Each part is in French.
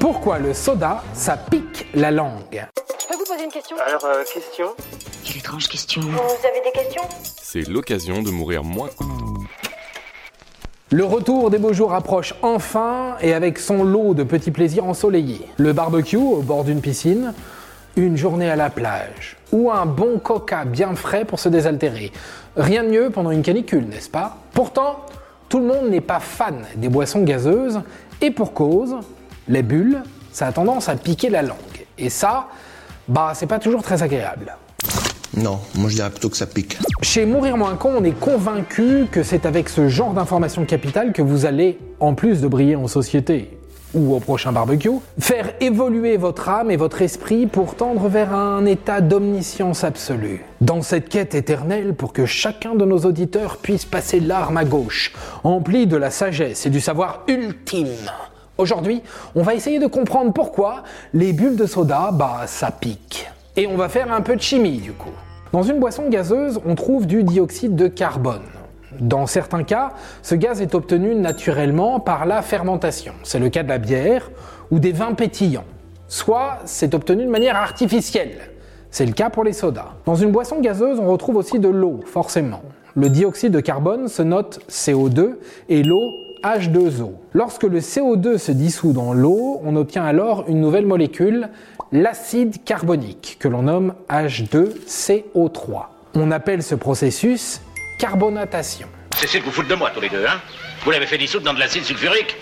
Pourquoi le soda, ça pique la langue Je peux vous poser une question Alors, euh, question Quelle étrange question. Vous avez des questions C'est l'occasion de mourir moins. Le retour des beaux jours approche enfin et avec son lot de petits plaisirs ensoleillés. Le barbecue au bord d'une piscine, une journée à la plage ou un bon coca bien frais pour se désaltérer. Rien de mieux pendant une canicule, n'est-ce pas? Pourtant, tout le monde n'est pas fan des boissons gazeuses et pour cause, les bulles, ça a tendance à piquer la langue. Et ça, bah c'est pas toujours très agréable. Non, moi je dirais plutôt que ça pique. Chez Mourir Moins Con, on est convaincu que c'est avec ce genre d'information capitale que vous allez, en plus de briller en société ou au prochain barbecue, faire évoluer votre âme et votre esprit pour tendre vers un état d'omniscience absolue. Dans cette quête éternelle pour que chacun de nos auditeurs puisse passer l'arme à gauche, empli de la sagesse et du savoir ultime. Aujourd'hui, on va essayer de comprendre pourquoi les bulles de soda, bah ça pique. Et on va faire un peu de chimie du coup. Dans une boisson gazeuse, on trouve du dioxyde de carbone. Dans certains cas, ce gaz est obtenu naturellement par la fermentation. C'est le cas de la bière ou des vins pétillants. Soit c'est obtenu de manière artificielle. C'est le cas pour les sodas. Dans une boisson gazeuse, on retrouve aussi de l'eau, forcément. Le dioxyde de carbone se note CO2 et l'eau H2O. Lorsque le CO2 se dissout dans l'eau, on obtient alors une nouvelle molécule, l'acide carbonique, que l'on nomme H2CO3. On appelle ce processus carbonatation. Cessez de vous foutre de moi tous les deux, hein? Vous l'avez fait dissoudre dans de l'acide sulfurique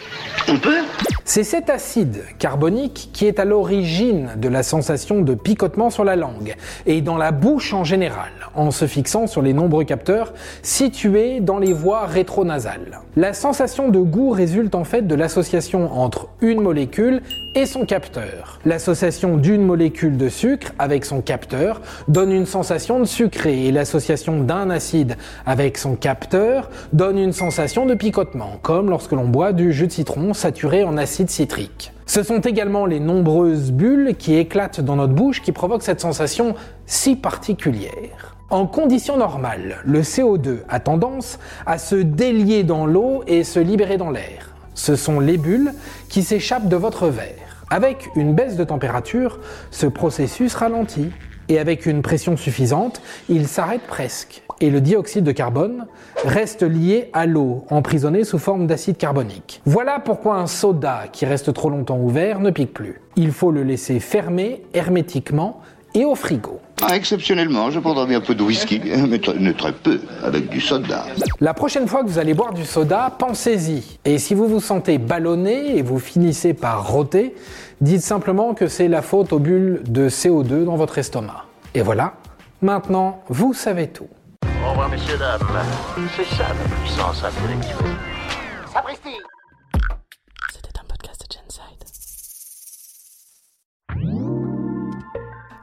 On peut C'est cet acide carbonique qui est à l'origine de la sensation de picotement sur la langue et dans la bouche en général, en se fixant sur les nombreux capteurs situés dans les voies rétronasales. La sensation de goût résulte en fait de l'association entre une molécule et son capteur. L'association d'une molécule de sucre avec son capteur donne une sensation de sucré et l'association d'un acide avec son capteur donne une sensation de picotement, comme lorsque l'on boit du jus de citron saturé en acide citrique. Ce sont également les nombreuses bulles qui éclatent dans notre bouche qui provoquent cette sensation si particulière. En conditions normales, le CO2 a tendance à se délier dans l'eau et se libérer dans l'air. Ce sont les bulles qui s'échappent de votre verre. Avec une baisse de température, ce processus ralentit et avec une pression suffisante, il s'arrête presque et le dioxyde de carbone reste lié à l'eau, emprisonné sous forme d'acide carbonique. Voilà pourquoi un soda qui reste trop longtemps ouvert ne pique plus. Il faut le laisser fermé hermétiquement et au frigo. Ah, exceptionnellement, je prendrai un peu de whisky, mais très, mais très peu, avec du soda. La prochaine fois que vous allez boire du soda, pensez-y. Et si vous vous sentez ballonné et vous finissez par rôter, dites simplement que c'est la faute aux bulles de CO2 dans votre estomac. Et voilà, maintenant vous savez tout. Au revoir, messieurs, dames. C'est ça la puissance intellectuelle. Sapristi